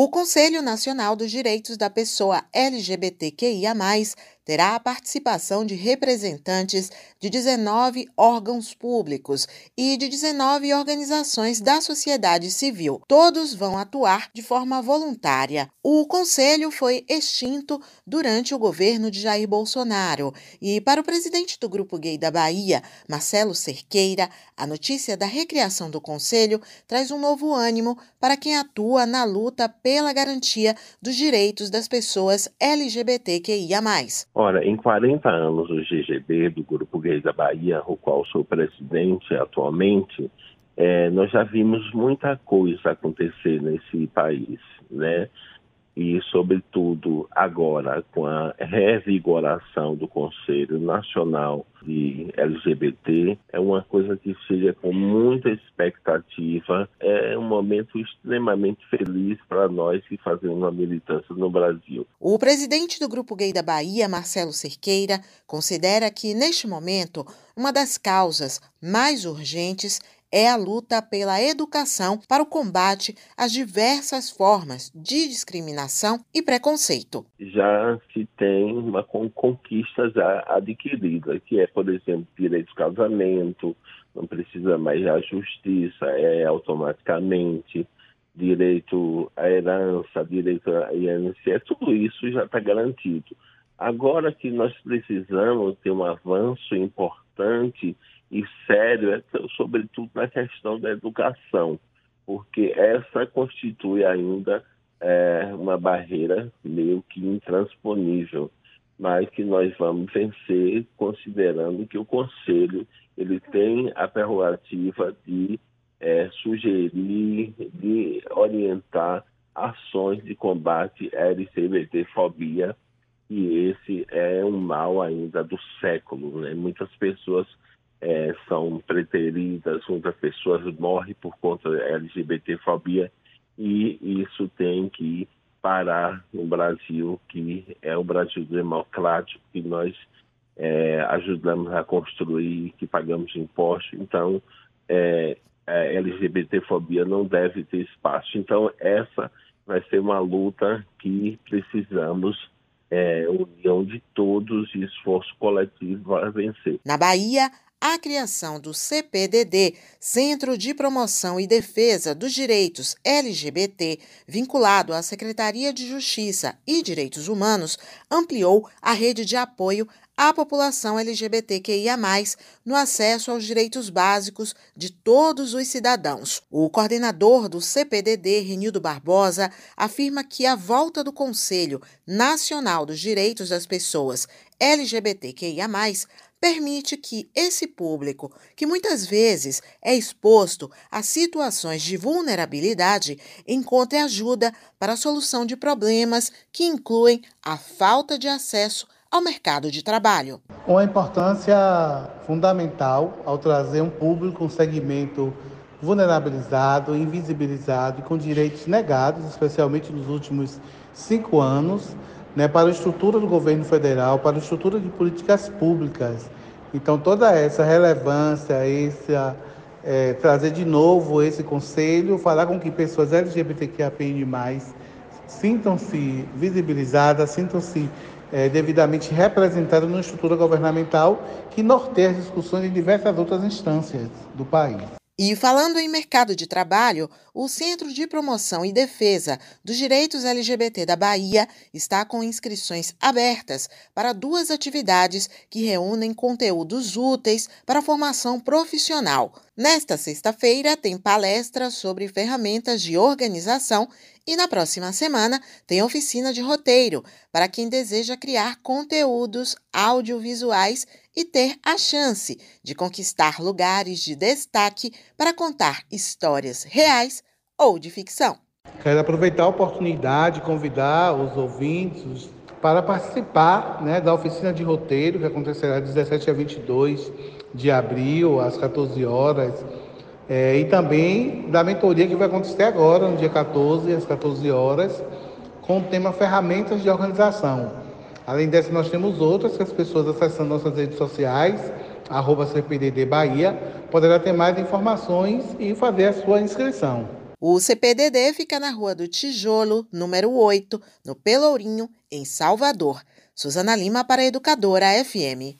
O Conselho Nacional dos Direitos da Pessoa LGBTQIA, terá a participação de representantes de 19 órgãos públicos e de 19 organizações da sociedade civil. Todos vão atuar de forma voluntária. O conselho foi extinto durante o governo de Jair Bolsonaro e, para o presidente do Grupo Gay da Bahia, Marcelo Cerqueira, a notícia da recriação do conselho traz um novo ânimo para quem atua na luta pela garantia dos direitos das pessoas LGBTQIA. Ora, em 40 anos do GGB, do Grupo Gay da Bahia, o qual sou presidente atualmente, é, nós já vimos muita coisa acontecer nesse país, né? E, sobretudo, agora, com a revigoração do Conselho Nacional de LGBT, é uma coisa que chega com muita expectativa. É um momento extremamente feliz para nós que fazemos uma militância no Brasil. O presidente do Grupo Gay da Bahia, Marcelo Cerqueira, considera que, neste momento, uma das causas mais urgentes é a luta pela educação para o combate às diversas formas de discriminação e preconceito. Já se tem uma conquista já adquirida, que é, por exemplo, direito de casamento, não precisa mais a justiça, é automaticamente direito à herança, direito à INSS, tudo isso já está garantido. Agora que nós precisamos ter um avanço importante e sério, sobretudo na questão da educação, porque essa constitui ainda é, uma barreira meio que intransponível, mas que nós vamos vencer considerando que o Conselho ele tem a prerrogativa de é, sugerir, de orientar ações de combate à LGBTfobia, e esse é um mal ainda do século. Né? Muitas pessoas é, são preteridas, muitas pessoas morrem por conta da LGBTfobia e isso tem que parar no Brasil, que é o Brasil democrático que nós é, ajudamos a construir, que pagamos impostos. Então, é, a LGBTfobia não deve ter espaço. Então, essa vai ser uma luta que precisamos é, união de todos e esforço coletivo para vencer. Na Bahia, a criação do CPDD, Centro de Promoção e Defesa dos Direitos LGBT, vinculado à Secretaria de Justiça e Direitos Humanos, ampliou a rede de apoio à população LGBTQIA, no acesso aos direitos básicos de todos os cidadãos. O coordenador do CPDD, Renildo Barbosa, afirma que a volta do Conselho Nacional dos Direitos das Pessoas LGBTQIA, permite que esse público, que muitas vezes é exposto a situações de vulnerabilidade, encontre ajuda para a solução de problemas que incluem a falta de acesso ao mercado de trabalho. Uma importância fundamental ao trazer um público, um segmento vulnerabilizado, invisibilizado e com direitos negados, especialmente nos últimos cinco anos, né, para a estrutura do governo federal, para a estrutura de políticas públicas. Então, toda essa relevância, esse, é, trazer de novo esse conselho, falar com que pessoas LGBTQIA+, sintam-se visibilizadas, sintam-se é, devidamente representadas numa estrutura governamental que norteia as discussões em diversas outras instâncias do país. E falando em mercado de trabalho, o Centro de Promoção e Defesa dos Direitos LGBT da Bahia está com inscrições abertas para duas atividades que reúnem conteúdos úteis para a formação profissional. Nesta sexta-feira, tem palestra sobre ferramentas de organização e na próxima semana tem oficina de roteiro para quem deseja criar conteúdos audiovisuais e ter a chance de conquistar lugares de destaque para contar histórias reais ou de ficção. Quero aproveitar a oportunidade de convidar os ouvintes para participar né, da oficina de roteiro que acontecerá de 17 a 22 de abril, às 14 horas, é, e também da mentoria que vai acontecer agora, no dia 14, às 14 horas, com o tema Ferramentas de Organização. Além dessa, nós temos outras que as pessoas acessando nossas redes sociais, arroba CPDD Bahia, poderá ter mais informações e fazer a sua inscrição. O CPDD fica na Rua do Tijolo, número 8, no Pelourinho, em Salvador. Suzana Lima para a Educadora FM.